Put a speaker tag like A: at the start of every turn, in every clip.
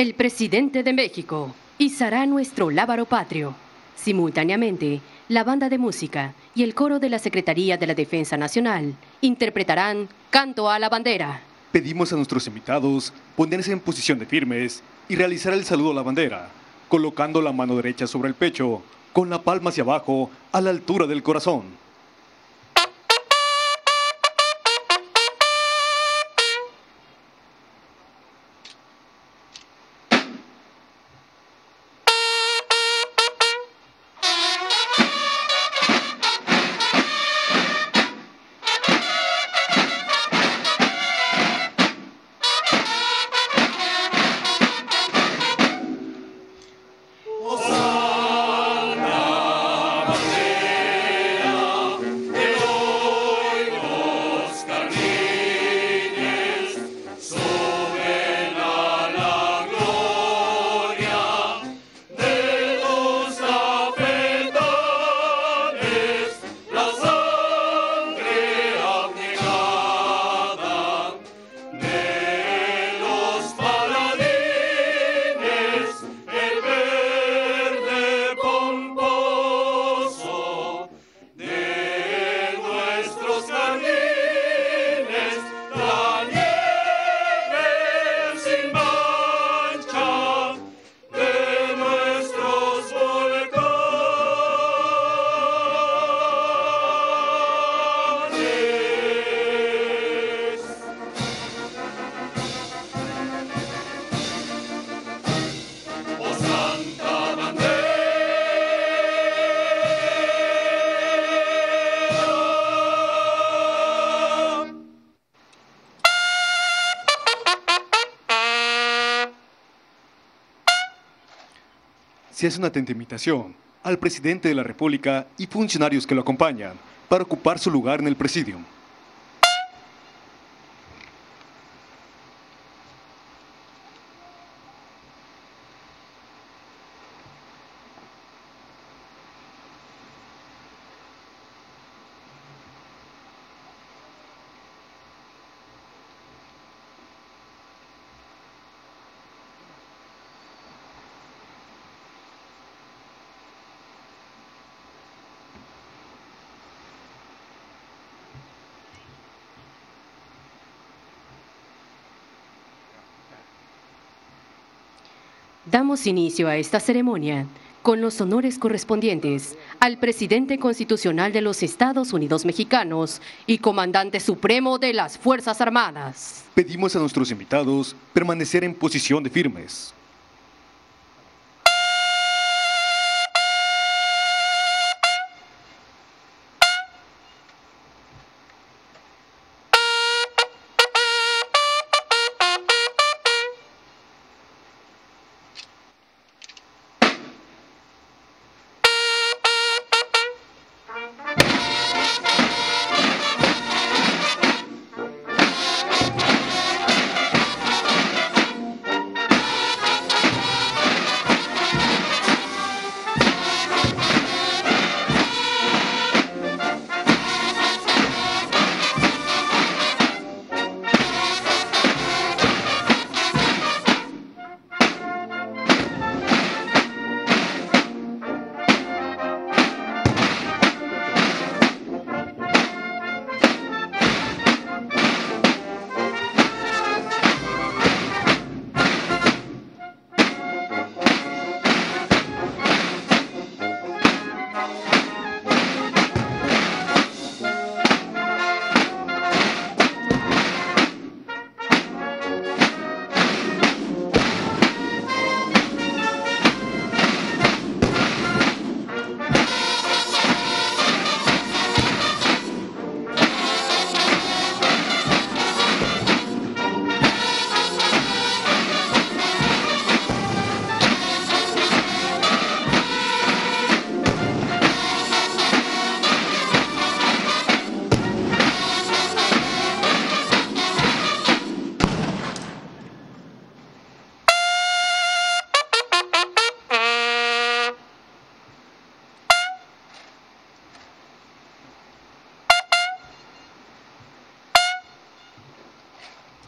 A: el presidente de México izará nuestro lábaro patrio. Simultáneamente, la banda de música y el coro de la Secretaría de la Defensa Nacional interpretarán Canto a la Bandera.
B: Pedimos a nuestros invitados ponerse en posición de firmes y realizar el saludo a la bandera, colocando la mano derecha sobre el pecho, con la palma hacia abajo, a la altura del corazón. Se hace una atenta invitación al presidente de la República y funcionarios que lo acompañan para ocupar su lugar en el presidium.
A: Damos inicio a esta ceremonia con los honores correspondientes al presidente constitucional de los Estados Unidos mexicanos y comandante supremo de las Fuerzas Armadas.
B: Pedimos a nuestros invitados permanecer en posición de firmes.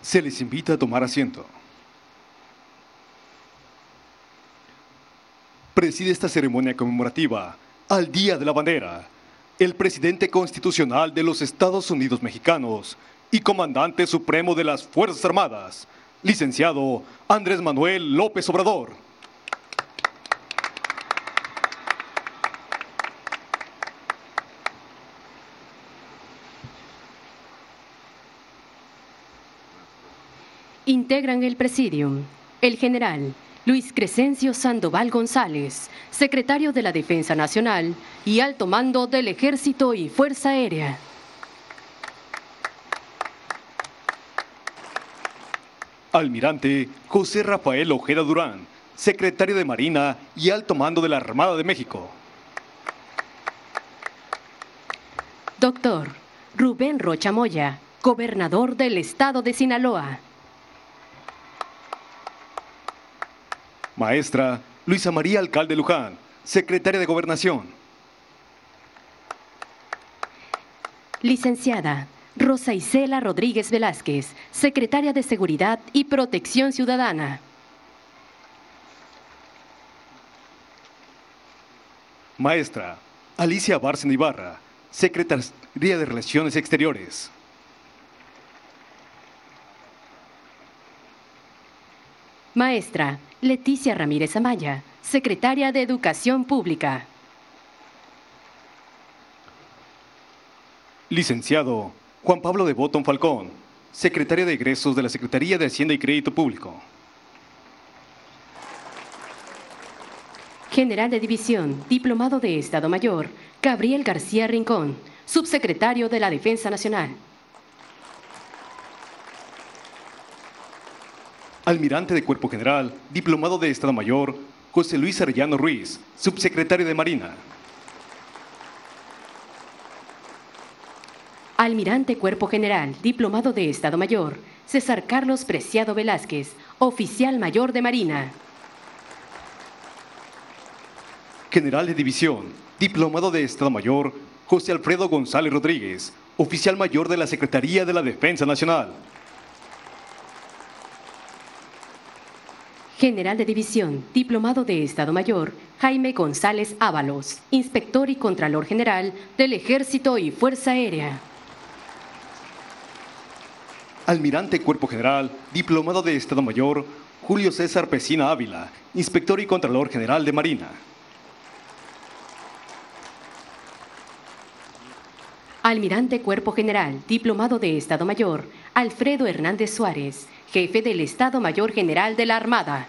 B: Se les invita a tomar asiento.
C: Preside esta ceremonia conmemorativa al Día de la Bandera el presidente constitucional de los Estados Unidos mexicanos y comandante supremo de las Fuerzas Armadas, licenciado Andrés Manuel López Obrador.
A: Integran el presidium el general Luis Crescencio Sandoval González, secretario de la Defensa Nacional y alto mando del Ejército y Fuerza Aérea.
C: Almirante José Rafael Ojeda Durán, secretario de Marina y alto mando de la Armada de México.
A: Doctor Rubén Rocha Moya, gobernador del estado de Sinaloa.
C: Maestra Luisa María Alcalde Luján, secretaria de Gobernación.
A: Licenciada Rosa Isela Rodríguez Velázquez, secretaria de Seguridad y Protección Ciudadana.
C: Maestra Alicia Bárcena Ibarra, secretaria de Relaciones Exteriores.
A: Maestra Leticia Ramírez Amaya, secretaria de Educación Pública.
C: Licenciado Juan Pablo de Botón Falcón, secretario de egresos de la Secretaría de Hacienda y Crédito Público.
A: General de División, Diplomado de Estado Mayor, Gabriel García Rincón, subsecretario de la Defensa Nacional.
C: Almirante de Cuerpo General, Diplomado de Estado Mayor, José Luis Arellano Ruiz, subsecretario de Marina.
A: Almirante Cuerpo General, Diplomado de Estado Mayor, César Carlos Preciado Velázquez, Oficial Mayor de Marina.
C: General de División, Diplomado de Estado Mayor, José Alfredo González Rodríguez, Oficial Mayor de la Secretaría de la Defensa Nacional.
A: General de División, Diplomado de Estado Mayor, Jaime González Ábalos, Inspector y Contralor General del Ejército y Fuerza Aérea.
C: Almirante Cuerpo General, Diplomado de Estado Mayor, Julio César Pesina Ávila, Inspector y Contralor General de Marina.
A: Almirante Cuerpo General, Diplomado de Estado Mayor, Alfredo Hernández Suárez, Jefe del Estado Mayor General de la Armada.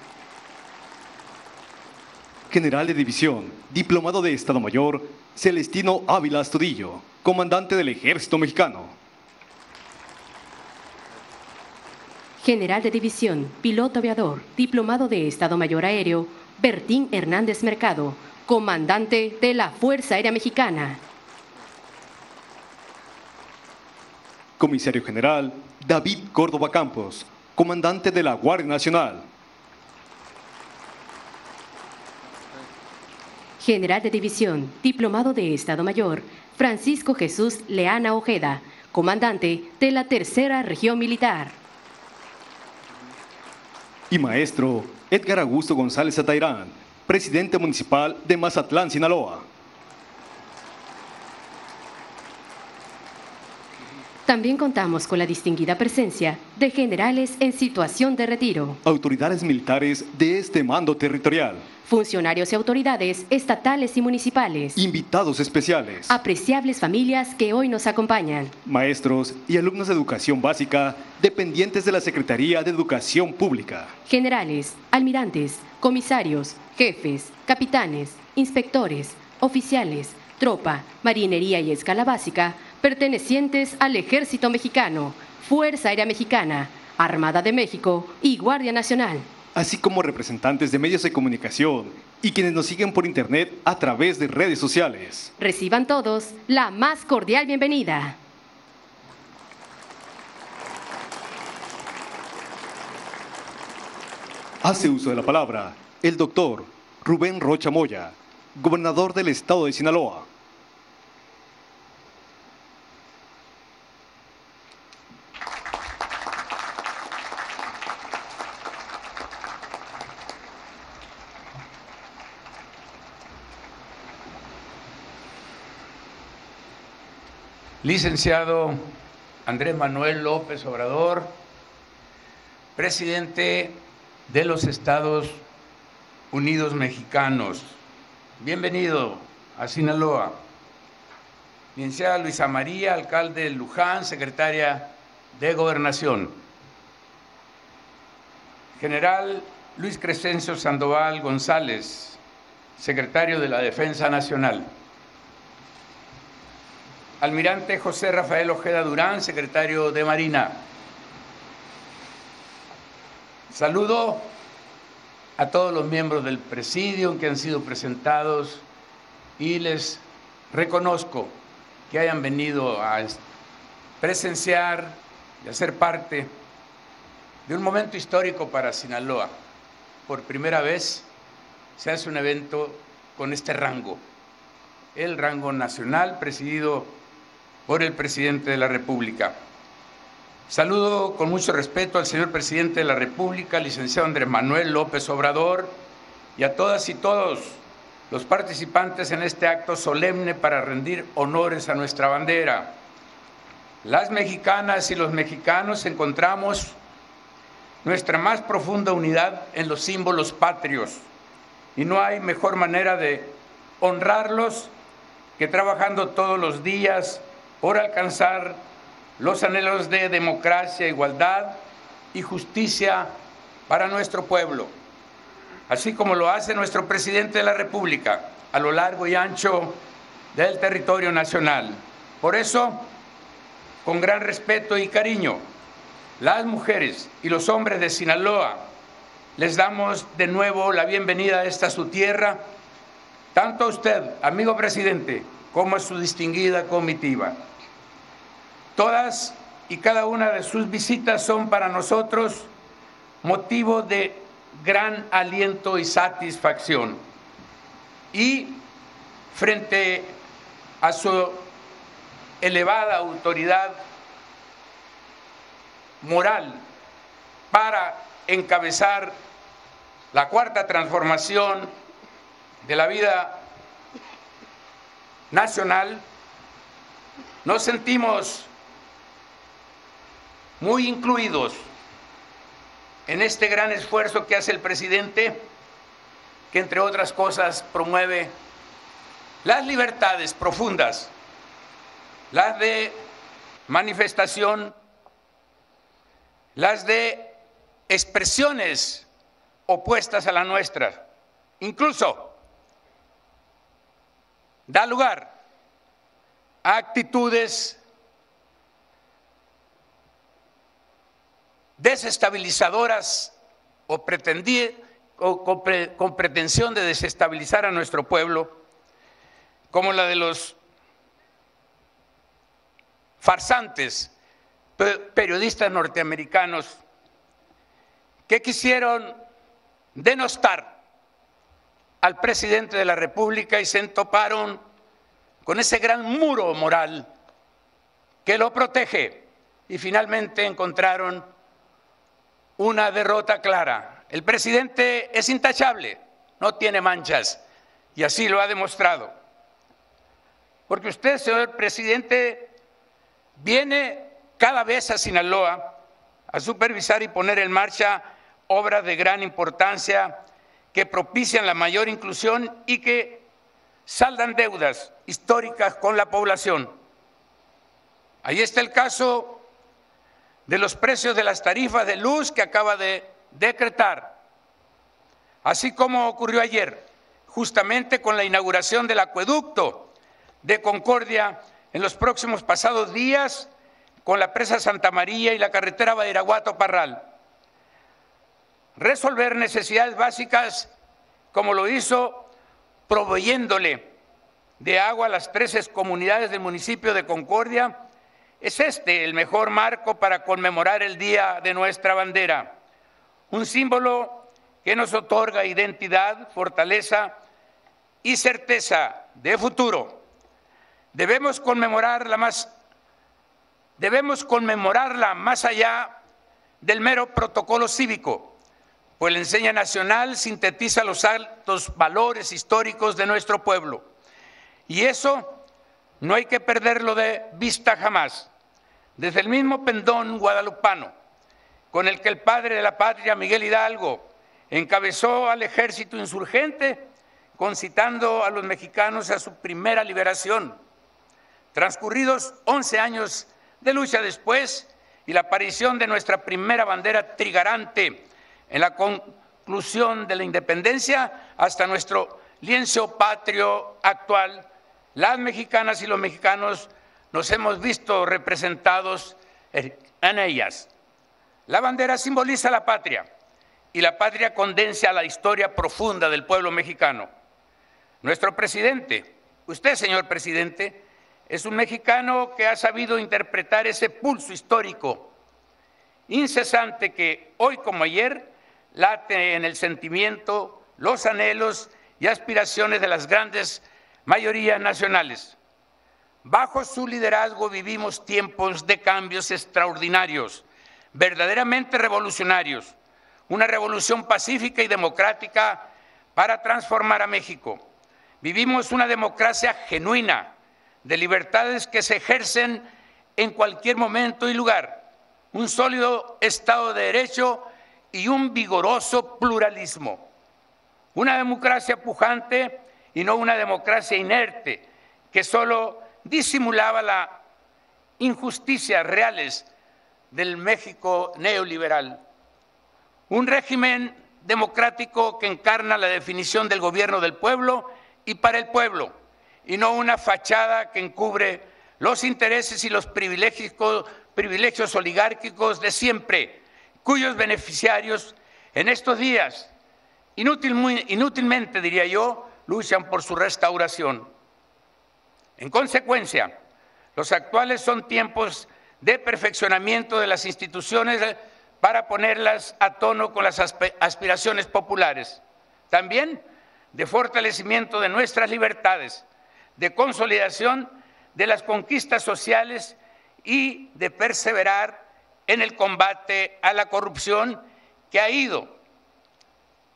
C: General de División, Diplomado de Estado Mayor, Celestino Ávila Astudillo, Comandante del Ejército Mexicano.
A: General de División, Piloto Aviador, Diplomado de Estado Mayor Aéreo, Bertín Hernández Mercado, Comandante de la Fuerza Aérea Mexicana.
C: Comisario General David Córdoba Campos, Comandante de la Guardia Nacional.
A: General de División, Diplomado de Estado Mayor, Francisco Jesús Leana Ojeda, Comandante de la Tercera Región Militar.
C: Y Maestro Edgar Augusto González Atairán, Presidente Municipal de Mazatlán, Sinaloa.
A: También contamos con la distinguida presencia de generales en situación de retiro,
C: Autoridades militares de este mando territorial.
A: funcionarios y autoridades estatales y municipales,
C: Invitados especiales.
A: apreciables familias que hoy nos acompañan,
C: Maestros y alumnos de educación básica dependientes de la Secretaría de Educación Pública.
A: generales, almirantes, comisarios, jefes, capitanes, inspectores, oficiales, tropa, marinería y escala básica, pertenecientes al Ejército Mexicano, Fuerza Aérea Mexicana, Armada de México y Guardia Nacional.
C: así como representantes de medios de comunicación y quienes nos siguen por internet a través de redes sociales.
A: Reciban todos la más cordial bienvenida.
C: Hace uso de la palabra el doctor Rubén Rocha Moya, gobernador del estado de Sinaloa.
D: Licenciado Andrés Manuel López Obrador, presidente de los Estados Unidos Mexicanos. Bienvenido a Sinaloa. Licenciada Luisa María, alcalde de Luján, secretaria de Gobernación. General Luis Crescencio Sandoval González, secretario de la Defensa Nacional. Almirante José Rafael Ojeda Durán, secretario de Marina. Saludo a todos los miembros del presidio que han sido presentados y les reconozco que hayan venido a presenciar y a ser parte de un momento histórico para Sinaloa. Por primera vez se hace un evento con este rango, el rango nacional presidido por el presidente de la República. Saludo con mucho respeto al señor presidente de la República, licenciado Andrés Manuel López Obrador, y a todas y todos los participantes en este acto solemne para rendir honores a nuestra bandera. Las mexicanas y los mexicanos encontramos nuestra más profunda unidad en los símbolos patrios y no hay mejor manera de honrarlos que trabajando todos los días por alcanzar los anhelos de democracia, igualdad y justicia para nuestro pueblo, así como lo hace nuestro presidente de la República a lo largo y ancho del territorio nacional. Por eso, con gran respeto y cariño, las mujeres y los hombres de Sinaloa les damos de nuevo la bienvenida a esta su tierra, tanto a usted, amigo presidente, como a su distinguida comitiva. Todas y cada una de sus visitas son para nosotros motivo de gran aliento y satisfacción. Y frente a su elevada autoridad moral para encabezar la cuarta transformación de la vida nacional, nos sentimos muy incluidos en este gran esfuerzo que hace el presidente, que entre otras cosas promueve las libertades profundas, las de manifestación, las de expresiones opuestas a la nuestra, incluso da lugar a actitudes desestabilizadoras o, o con pretensión de desestabilizar a nuestro pueblo, como la de los farsantes periodistas norteamericanos que quisieron denostar al presidente de la República y se entoparon con ese gran muro moral que lo protege. Y finalmente encontraron una derrota clara. El presidente es intachable, no tiene manchas, y así lo ha demostrado. Porque usted, señor presidente, viene cada vez a Sinaloa a supervisar y poner en marcha obras de gran importancia que propician la mayor inclusión y que saldan deudas históricas con la población. Ahí está el caso de los precios de las tarifas de luz que acaba de decretar, así como ocurrió ayer, justamente con la inauguración del acueducto de Concordia en los próximos pasados días con la presa Santa María y la carretera Badiraguato-Parral. Resolver necesidades básicas como lo hizo proveyéndole de agua a las 13 comunidades del municipio de Concordia es este el mejor marco para conmemorar el Día de nuestra bandera, un símbolo que nos otorga identidad, fortaleza y certeza de futuro. Debemos conmemorarla más debemos conmemorarla más allá del mero protocolo cívico, pues la enseña nacional sintetiza los altos valores históricos de nuestro pueblo. Y eso no hay que perderlo de vista jamás. Desde el mismo pendón guadalupano, con el que el padre de la patria, Miguel Hidalgo, encabezó al ejército insurgente, concitando a los mexicanos a su primera liberación. Transcurridos 11 años de lucha después y la aparición de nuestra primera bandera trigarante en la conclusión de la independencia hasta nuestro lienzo patrio actual, las mexicanas y los mexicanos nos hemos visto representados en ellas. La bandera simboliza la patria y la patria condensa la historia profunda del pueblo mexicano. Nuestro presidente, usted señor presidente, es un mexicano que ha sabido interpretar ese pulso histórico incesante que hoy como ayer late en el sentimiento, los anhelos y aspiraciones de las grandes mayorías nacionales. Bajo su liderazgo vivimos tiempos de cambios extraordinarios, verdaderamente revolucionarios, una revolución pacífica y democrática para transformar a México. Vivimos una democracia genuina, de libertades que se ejercen en cualquier momento y lugar, un sólido Estado de Derecho y un vigoroso pluralismo. Una democracia pujante y no una democracia inerte que solo disimulaba las injusticias reales del México neoliberal. Un régimen democrático que encarna la definición del gobierno del pueblo y para el pueblo, y no una fachada que encubre los intereses y los privilegios, privilegios oligárquicos de siempre, cuyos beneficiarios en estos días, inútilmente diría yo, luchan por su restauración. En consecuencia, los actuales son tiempos de perfeccionamiento de las instituciones para ponerlas a tono con las aspiraciones populares. También de fortalecimiento de nuestras libertades, de consolidación de las conquistas sociales y de perseverar en el combate a la corrupción que ha ido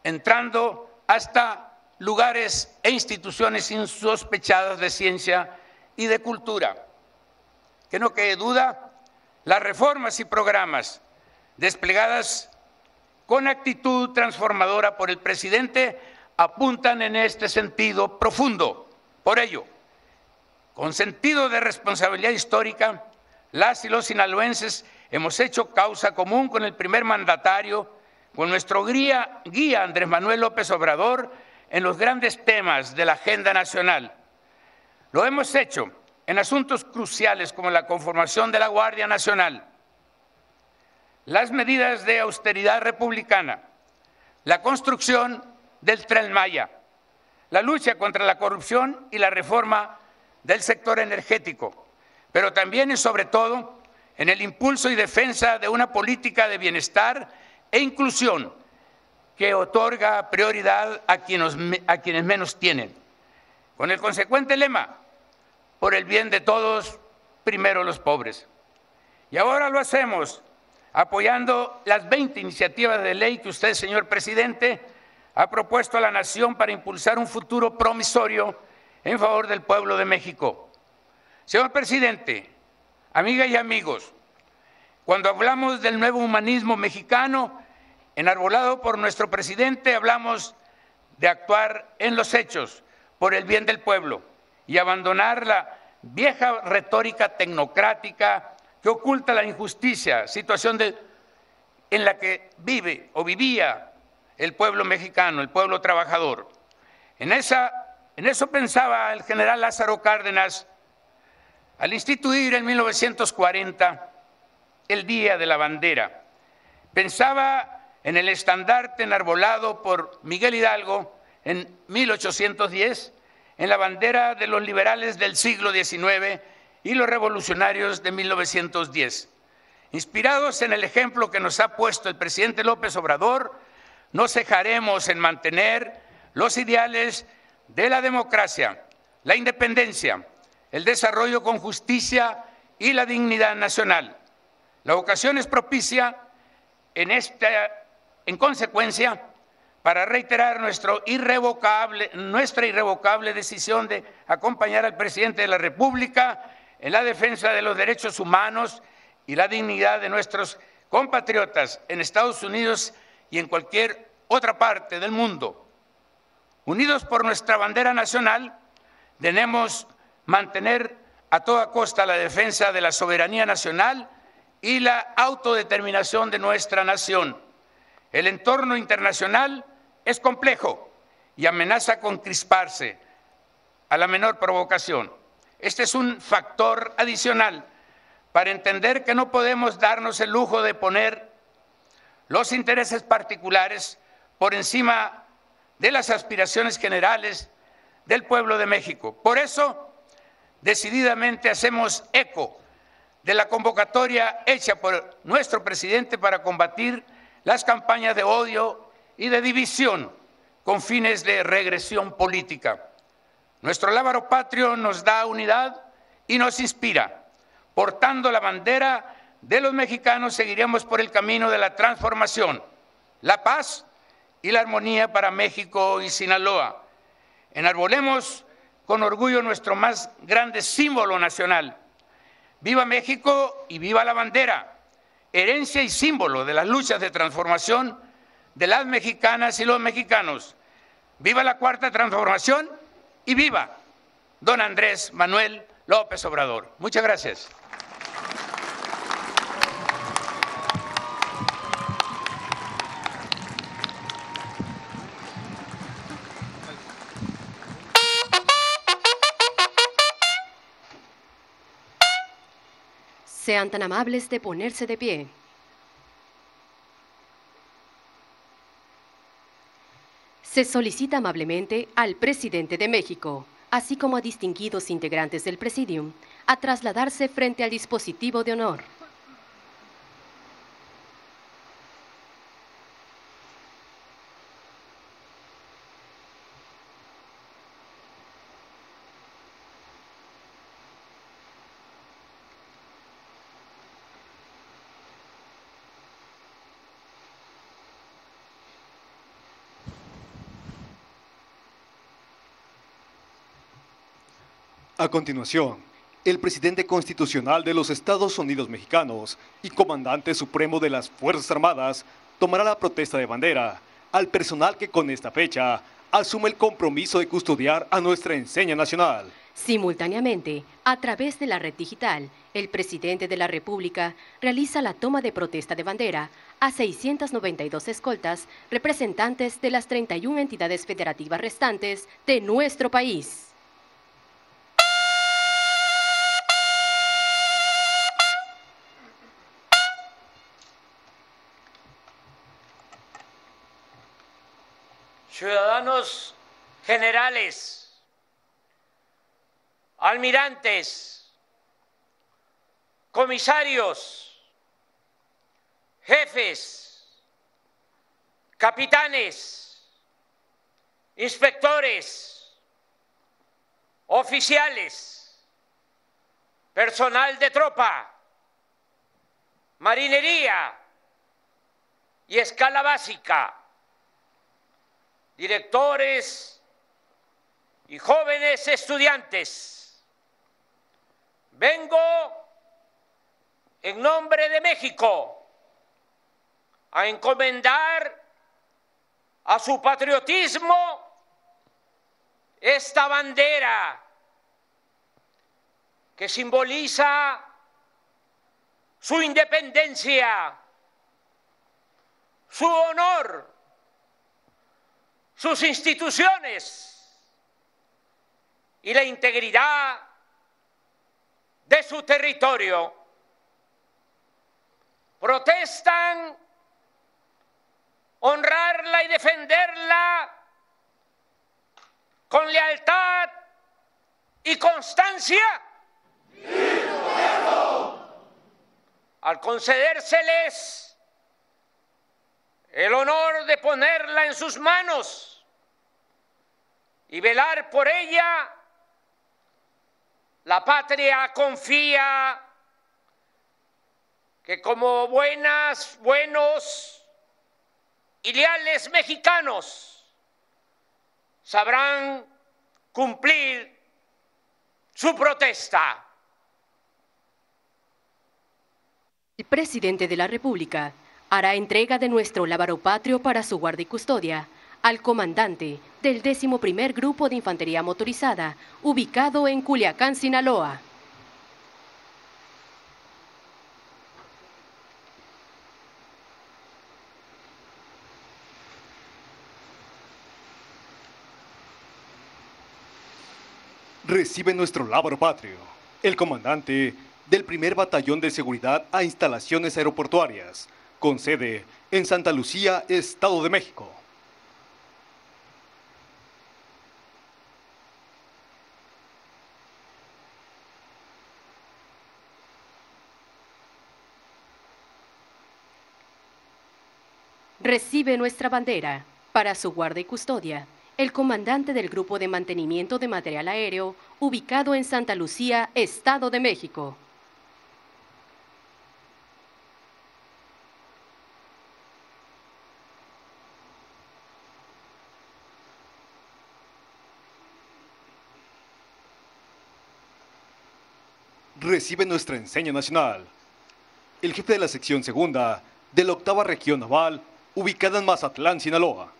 D: entrando hasta lugares e instituciones insospechadas de ciencia y de cultura. Que no quede duda, las reformas y programas desplegadas con actitud transformadora por el presidente apuntan en este sentido profundo. Por ello, con sentido de responsabilidad histórica, las y los sinaloenses hemos hecho causa común con el primer mandatario, con nuestro guía, guía Andrés Manuel López Obrador, en los grandes temas de la agenda nacional. Lo hemos hecho en asuntos cruciales como la conformación de la Guardia Nacional, las medidas de austeridad republicana, la construcción del tren Maya, la lucha contra la corrupción y la reforma del sector energético, pero también y sobre todo en el impulso y defensa de una política de bienestar e inclusión que otorga prioridad a quienes, menos tienen, con el consecuente lema, por el bien de todos, primero los pobres. Y ahora lo hacemos apoyando las 20 iniciativas de ley que usted, señor presidente, ha propuesto a la nación para impulsar un futuro promisorio en favor del pueblo de México. Señor presidente, amigas y amigos, cuando hablamos del nuevo humanismo mexicano, enarbolado por nuestro presidente, hablamos de actuar en los hechos por el bien del pueblo y abandonar la vieja retórica tecnocrática que oculta la injusticia, situación en la que vive o vivía el pueblo mexicano, el pueblo trabajador. En, esa, en eso pensaba el general Lázaro Cárdenas al instituir en 1940 el Día de la Bandera. Pensaba en el estandarte enarbolado por Miguel Hidalgo en 1810, en la bandera de los liberales del siglo XIX y los revolucionarios de 1910. Inspirados en el ejemplo que nos ha puesto el presidente López Obrador, no cejaremos en mantener los ideales de la democracia, la independencia, el desarrollo con justicia y la dignidad nacional. La ocasión es propicia en esta en consecuencia, para reiterar nuestra irrevocable decisión de acompañar al presidente de la República en la defensa de los derechos humanos y la dignidad de nuestros compatriotas en Estados Unidos y en cualquier otra parte del mundo. Unidos por nuestra bandera nacional, debemos mantener a toda costa la defensa de la soberanía nacional y la autodeterminación de nuestra nación. El entorno internacional es complejo y amenaza con crisparse a la menor provocación. Este es un factor adicional para entender que no podemos darnos el lujo de poner los intereses particulares por encima de las aspiraciones generales del pueblo de México. Por eso, decididamente hacemos eco de la convocatoria hecha por nuestro presidente para combatir las campañas de odio y de división con fines de regresión política. Nuestro lábaro patrio nos da unidad y nos inspira. Portando la bandera de los mexicanos seguiremos por el camino de la transformación, la paz y la armonía para México y Sinaloa. Enarbolemos con orgullo nuestro más grande símbolo nacional. Viva México y viva la bandera, herencia y símbolo de las luchas de transformación de las mexicanas y los mexicanos. Viva la cuarta transformación y viva don Andrés Manuel López Obrador. Muchas gracias.
A: Sean tan amables de ponerse de pie. Se solicita amablemente al presidente de México, así como a distinguidos integrantes del Presidium, a trasladarse frente al dispositivo de honor.
C: A continuación, el presidente constitucional de los Estados Unidos mexicanos y comandante supremo de las Fuerzas Armadas tomará la protesta de bandera al personal que con esta fecha asume el compromiso de custodiar a nuestra enseña nacional.
A: Simultáneamente, a través de la red digital, el presidente de la República realiza la toma de protesta de bandera a 692 escoltas representantes de las 31 entidades federativas restantes de nuestro país.
E: Generales, almirantes, comisarios, jefes, capitanes, inspectores, oficiales, personal de tropa, marinería y escala básica directores y jóvenes estudiantes. Vengo en nombre de México a encomendar a su patriotismo esta bandera que simboliza su independencia, su honor sus instituciones y la integridad de su territorio. Protestan honrarla y defenderla con lealtad y constancia. Al concedérseles el honor de ponerla en sus manos y velar por ella, la patria confía que como buenas, buenos y leales mexicanos sabrán cumplir su protesta.
A: El presidente de la República hará entrega de nuestro lábaro patrio para su guardia y custodia al comandante del 11 Grupo de Infantería Motorizada, ubicado en Culiacán, Sinaloa.
C: Recibe nuestro lábaro patrio, el comandante del primer batallón de seguridad a instalaciones aeroportuarias, con sede en Santa Lucía, Estado de México.
A: Recibe nuestra bandera para su guarda y custodia el comandante del Grupo de Mantenimiento de Material Aéreo, ubicado en Santa Lucía, Estado de México.
C: Recibe nuestra enseña nacional. El jefe de la sección segunda de la octava región naval, ubicada en Mazatlán, Sinaloa.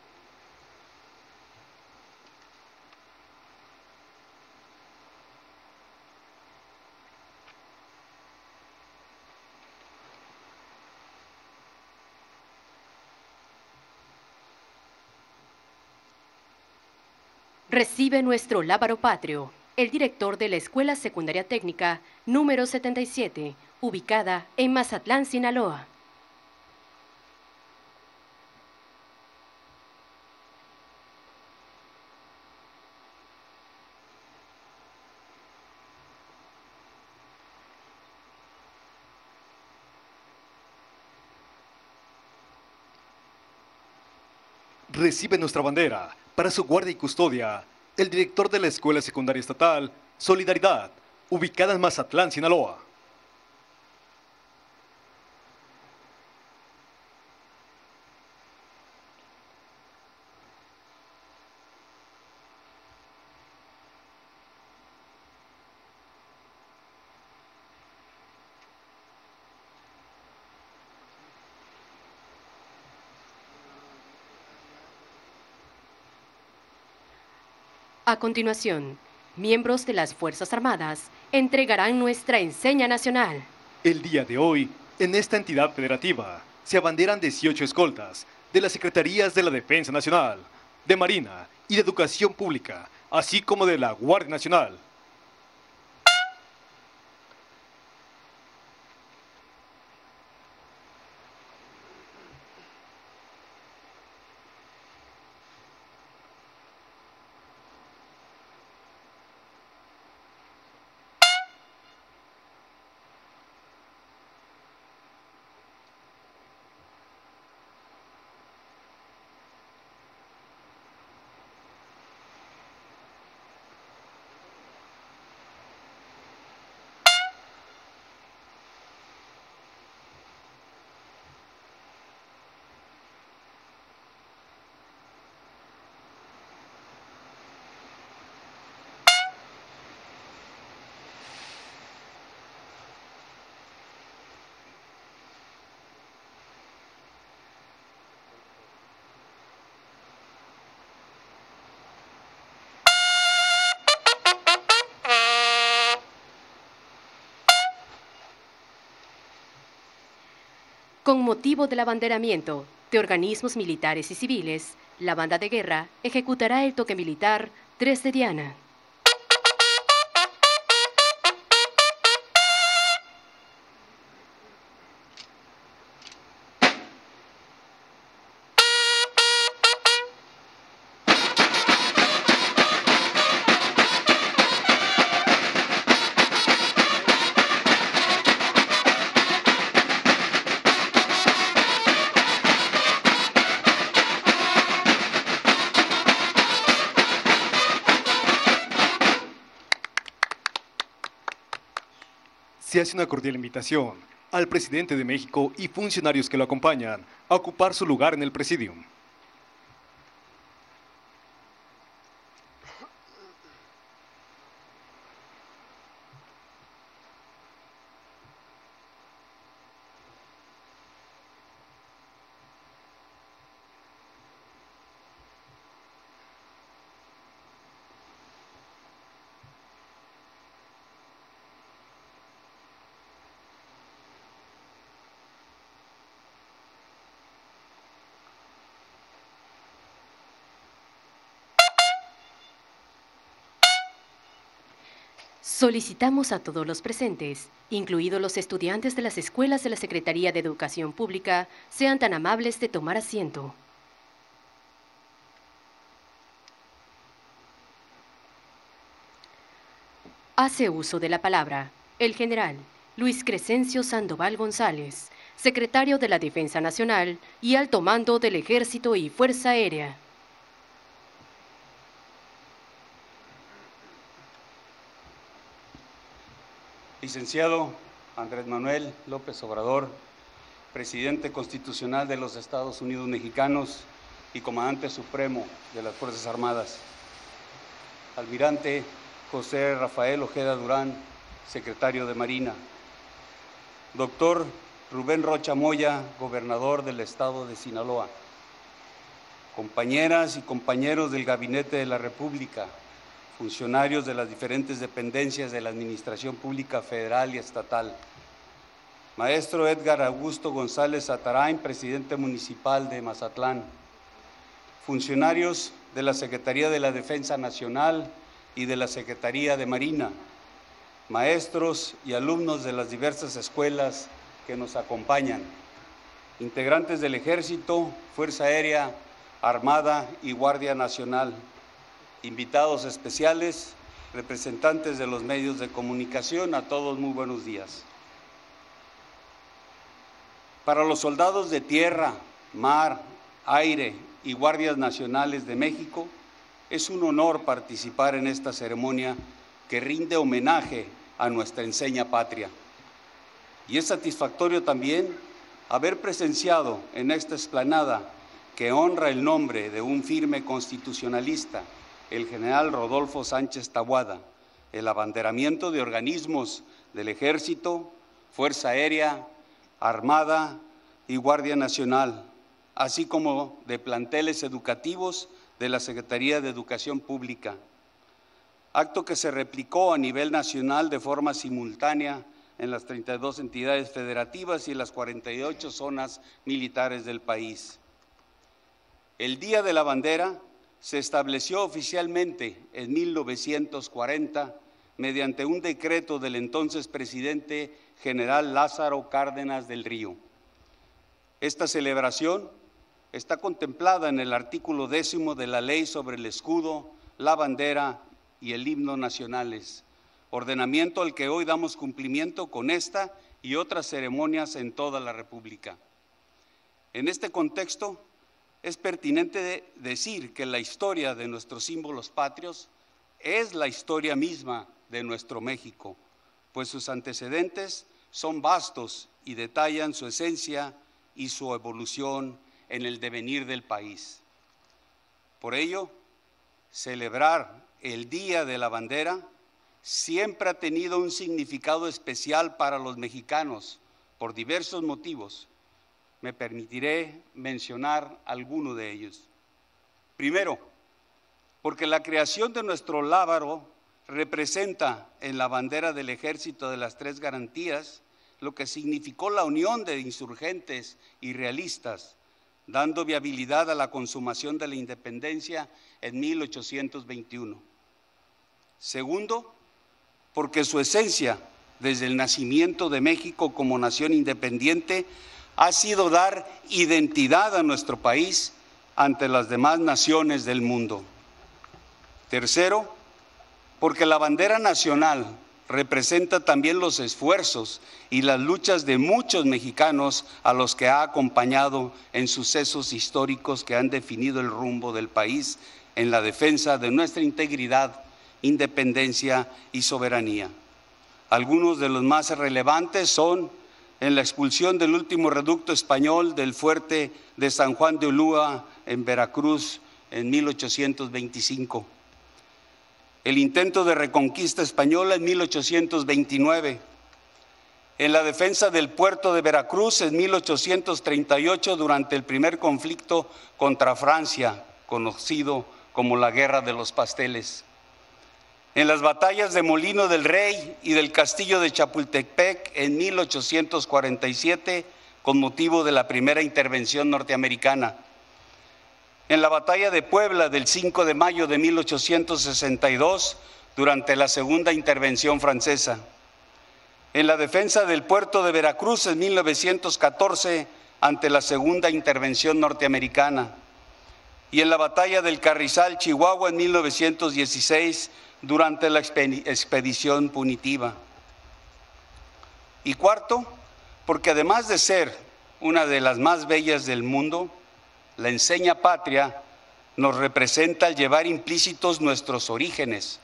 A: Recibe nuestro lábaro patrio el director de la Escuela Secundaria Técnica número 77, ubicada en Mazatlán, Sinaloa.
C: Recibe nuestra bandera para su guardia y custodia el director de la Escuela Secundaria Estatal Solidaridad, ubicada en Mazatlán, Sinaloa.
A: A continuación, miembros de las Fuerzas Armadas entregarán nuestra enseña nacional.
C: El día de hoy, en esta entidad federativa, se abanderan 18 escoltas de las Secretarías de la Defensa Nacional, de Marina y de Educación Pública, así como de la Guardia Nacional,
A: Con motivo del abanderamiento de organismos militares y civiles, la banda de guerra ejecutará el toque militar 3 de Diana.
C: Una cordial invitación al presidente de México y funcionarios que lo acompañan a ocupar su lugar en el presidium.
A: Solicitamos a todos los presentes, incluidos los estudiantes de las escuelas de la Secretaría de Educación Pública, sean tan amables de tomar asiento. Hace uso de la palabra el general Luis Crescencio Sandoval González, secretario de la Defensa Nacional y alto mando del Ejército y Fuerza Aérea.
F: Licenciado Andrés Manuel López Obrador, presidente constitucional de los Estados Unidos mexicanos y comandante supremo de las Fuerzas Armadas. Almirante José Rafael Ojeda Durán, secretario de Marina. Doctor Rubén Rocha Moya, gobernador del estado de Sinaloa. Compañeras y compañeros del Gabinete de la República, funcionarios de las diferentes dependencias de la Administración Pública Federal y Estatal. Maestro Edgar Augusto González Atarain, presidente municipal de Mazatlán. Funcionarios de la Secretaría de la Defensa Nacional y de la Secretaría de Marina. Maestros y alumnos de las diversas escuelas que nos acompañan. Integrantes del Ejército, Fuerza Aérea, Armada y Guardia Nacional invitados especiales, representantes de los medios de comunicación, a todos muy buenos días. Para los soldados de tierra, mar, aire y guardias nacionales de México, es un honor participar en esta ceremonia que rinde homenaje a nuestra enseña patria. Y es satisfactorio también haber presenciado en esta explanada que honra el nombre de un firme constitucionalista el general Rodolfo Sánchez Tabuada, el abanderamiento de organismos del Ejército, Fuerza Aérea, Armada y Guardia Nacional, así como de planteles educativos de la Secretaría de Educación Pública. Acto que se replicó a nivel nacional de forma simultánea en las 32 entidades federativas y en las 48 zonas militares del país. El Día de la Bandera se estableció oficialmente en 1940 mediante un decreto del entonces presidente general Lázaro Cárdenas del Río. Esta celebración está contemplada en el artículo décimo de la ley sobre el escudo, la bandera y el himno nacionales, ordenamiento al que hoy damos cumplimiento con esta y otras ceremonias en toda la República. En este contexto, es pertinente decir que la historia de nuestros símbolos patrios es la historia misma de nuestro México, pues sus antecedentes son vastos y detallan su esencia y su evolución en el devenir del país. Por ello, celebrar el Día de la Bandera siempre ha tenido un significado especial para los mexicanos por diversos motivos me permitiré mencionar alguno de ellos. Primero, porque la creación de nuestro lábaro representa en la bandera del ejército de las tres garantías lo que significó la unión de insurgentes y realistas, dando viabilidad a la consumación de la independencia en 1821. Segundo, porque su esencia, desde el nacimiento de México como nación independiente, ha sido dar identidad a nuestro país ante las demás naciones del mundo. Tercero, porque la bandera nacional representa también los esfuerzos y las luchas de muchos mexicanos a los que ha acompañado en sucesos históricos que han definido el rumbo del país en la defensa de nuestra integridad, independencia y soberanía. Algunos de los más relevantes son en la expulsión del último reducto español del fuerte de San Juan de Ulúa en Veracruz en 1825. El intento de reconquista española en 1829. En la defensa del puerto de Veracruz en 1838 durante el primer conflicto contra Francia, conocido como la Guerra de los Pasteles en las batallas de Molino del Rey y del Castillo de Chapultepec en 1847 con motivo de la primera intervención norteamericana. En la batalla de Puebla del 5 de mayo de 1862 durante la segunda intervención francesa, en la defensa del puerto de Veracruz en 1914 ante la segunda intervención norteamericana y en la batalla del Carrizal, Chihuahua en 1916 durante la expedición punitiva. Y cuarto, porque además de ser una de las más bellas del mundo, la enseña patria nos representa al llevar implícitos nuestros orígenes,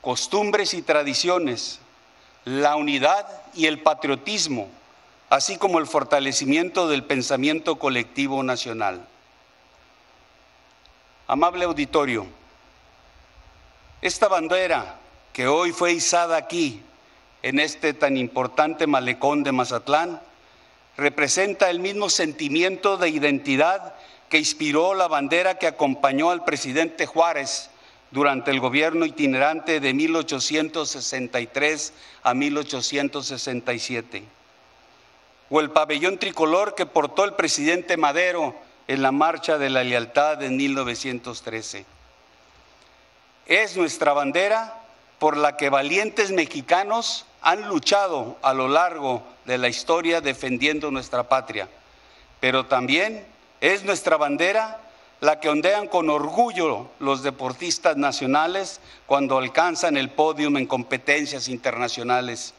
F: costumbres y tradiciones, la unidad y el patriotismo, así como el fortalecimiento del pensamiento colectivo nacional. Amable auditorio, esta bandera que hoy fue izada aquí en este tan importante malecón de Mazatlán, representa el mismo sentimiento de identidad que inspiró la bandera que acompañó al presidente Juárez durante el gobierno itinerante de 1863 a 1867, o el pabellón tricolor que portó el presidente Madero en la Marcha de la Lealtad en 1913. Es nuestra bandera por la que valientes mexicanos han luchado a lo largo de la historia defendiendo nuestra patria, pero también es nuestra bandera la que ondean con orgullo los deportistas nacionales cuando alcanzan el podium en competencias internacionales.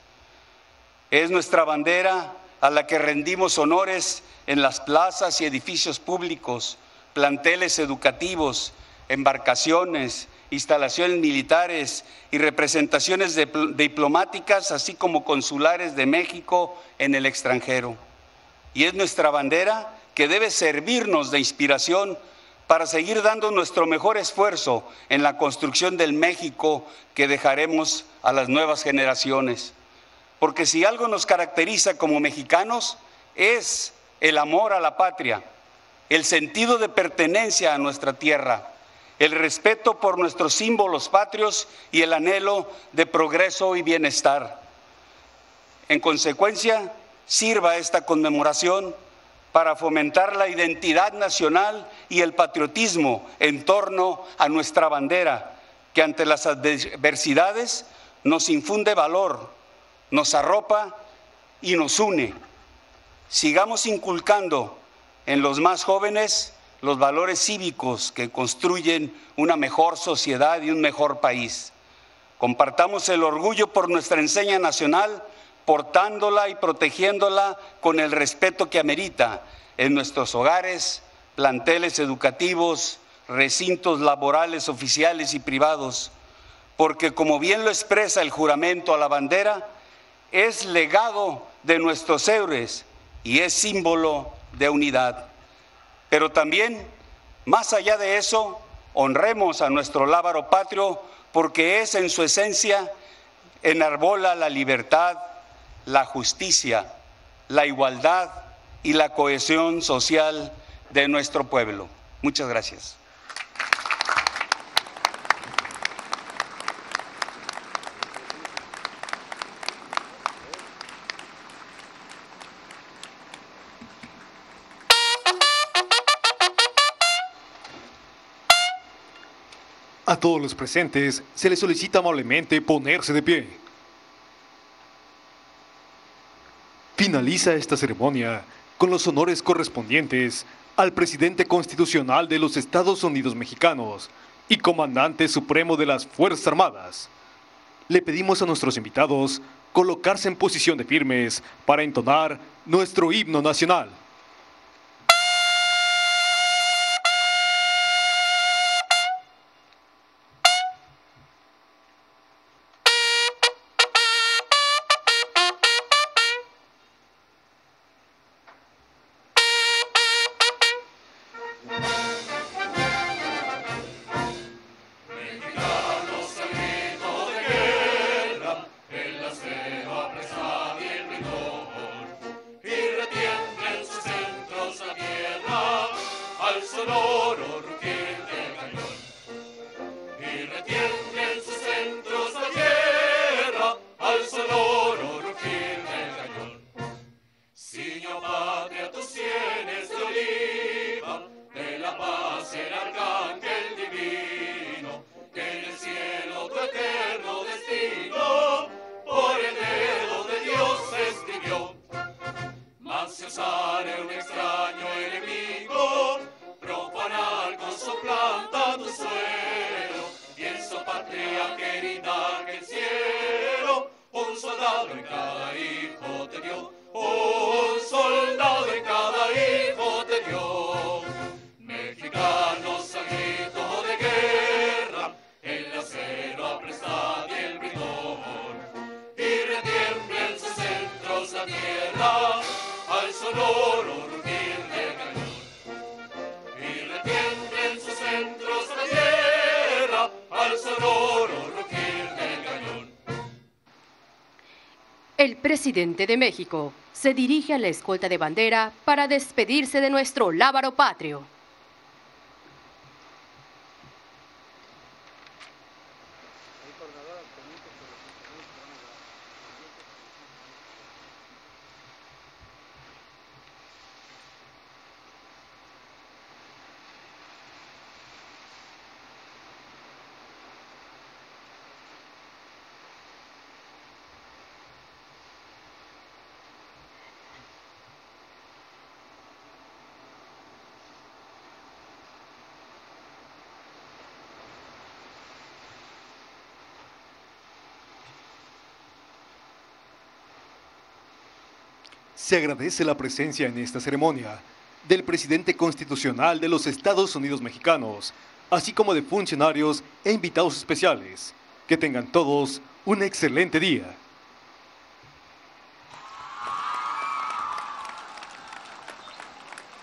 F: Es nuestra bandera a la que rendimos honores en las plazas y edificios públicos, planteles educativos, embarcaciones, instalaciones militares y representaciones diplomáticas, así como consulares de México en el extranjero. Y es nuestra bandera que debe servirnos de inspiración para seguir dando nuestro mejor esfuerzo en la construcción del México que dejaremos a las nuevas generaciones. Porque si algo nos caracteriza como mexicanos es el amor a la patria, el sentido de pertenencia a nuestra tierra el respeto por nuestros símbolos patrios y el anhelo de progreso y bienestar. En consecuencia, sirva esta conmemoración para fomentar la identidad nacional y el patriotismo en torno a nuestra bandera, que ante las adversidades nos infunde valor, nos arropa y nos une. Sigamos inculcando en los más jóvenes los valores cívicos que construyen una mejor sociedad y un mejor país. Compartamos el orgullo por nuestra enseña nacional, portándola y protegiéndola con el respeto que amerita en nuestros hogares, planteles educativos, recintos laborales oficiales y privados, porque como bien lo expresa el juramento a la bandera, es legado de nuestros héroes y es símbolo de unidad. Pero también, más allá de eso, honremos a nuestro lábaro patrio porque es en su esencia enarbola la libertad, la justicia, la igualdad y la cohesión social de nuestro pueblo. Muchas gracias.
C: A todos los presentes se les solicita amablemente ponerse de pie. Finaliza esta ceremonia con los honores correspondientes al presidente constitucional de los Estados Unidos mexicanos y comandante supremo de las Fuerzas Armadas. Le pedimos a nuestros invitados colocarse en posición de firmes para entonar nuestro himno nacional.
B: Al sonoro rugir del cañón. Y retiembla en sus centros la tierra al sonoro rugir del cañón.
A: El presidente de México se dirige a la escolta de bandera para despedirse de nuestro lábaro patrio.
C: Se agradece la presencia en esta ceremonia del presidente constitucional de los Estados Unidos mexicanos, así como de funcionarios e invitados especiales. Que tengan todos un excelente día.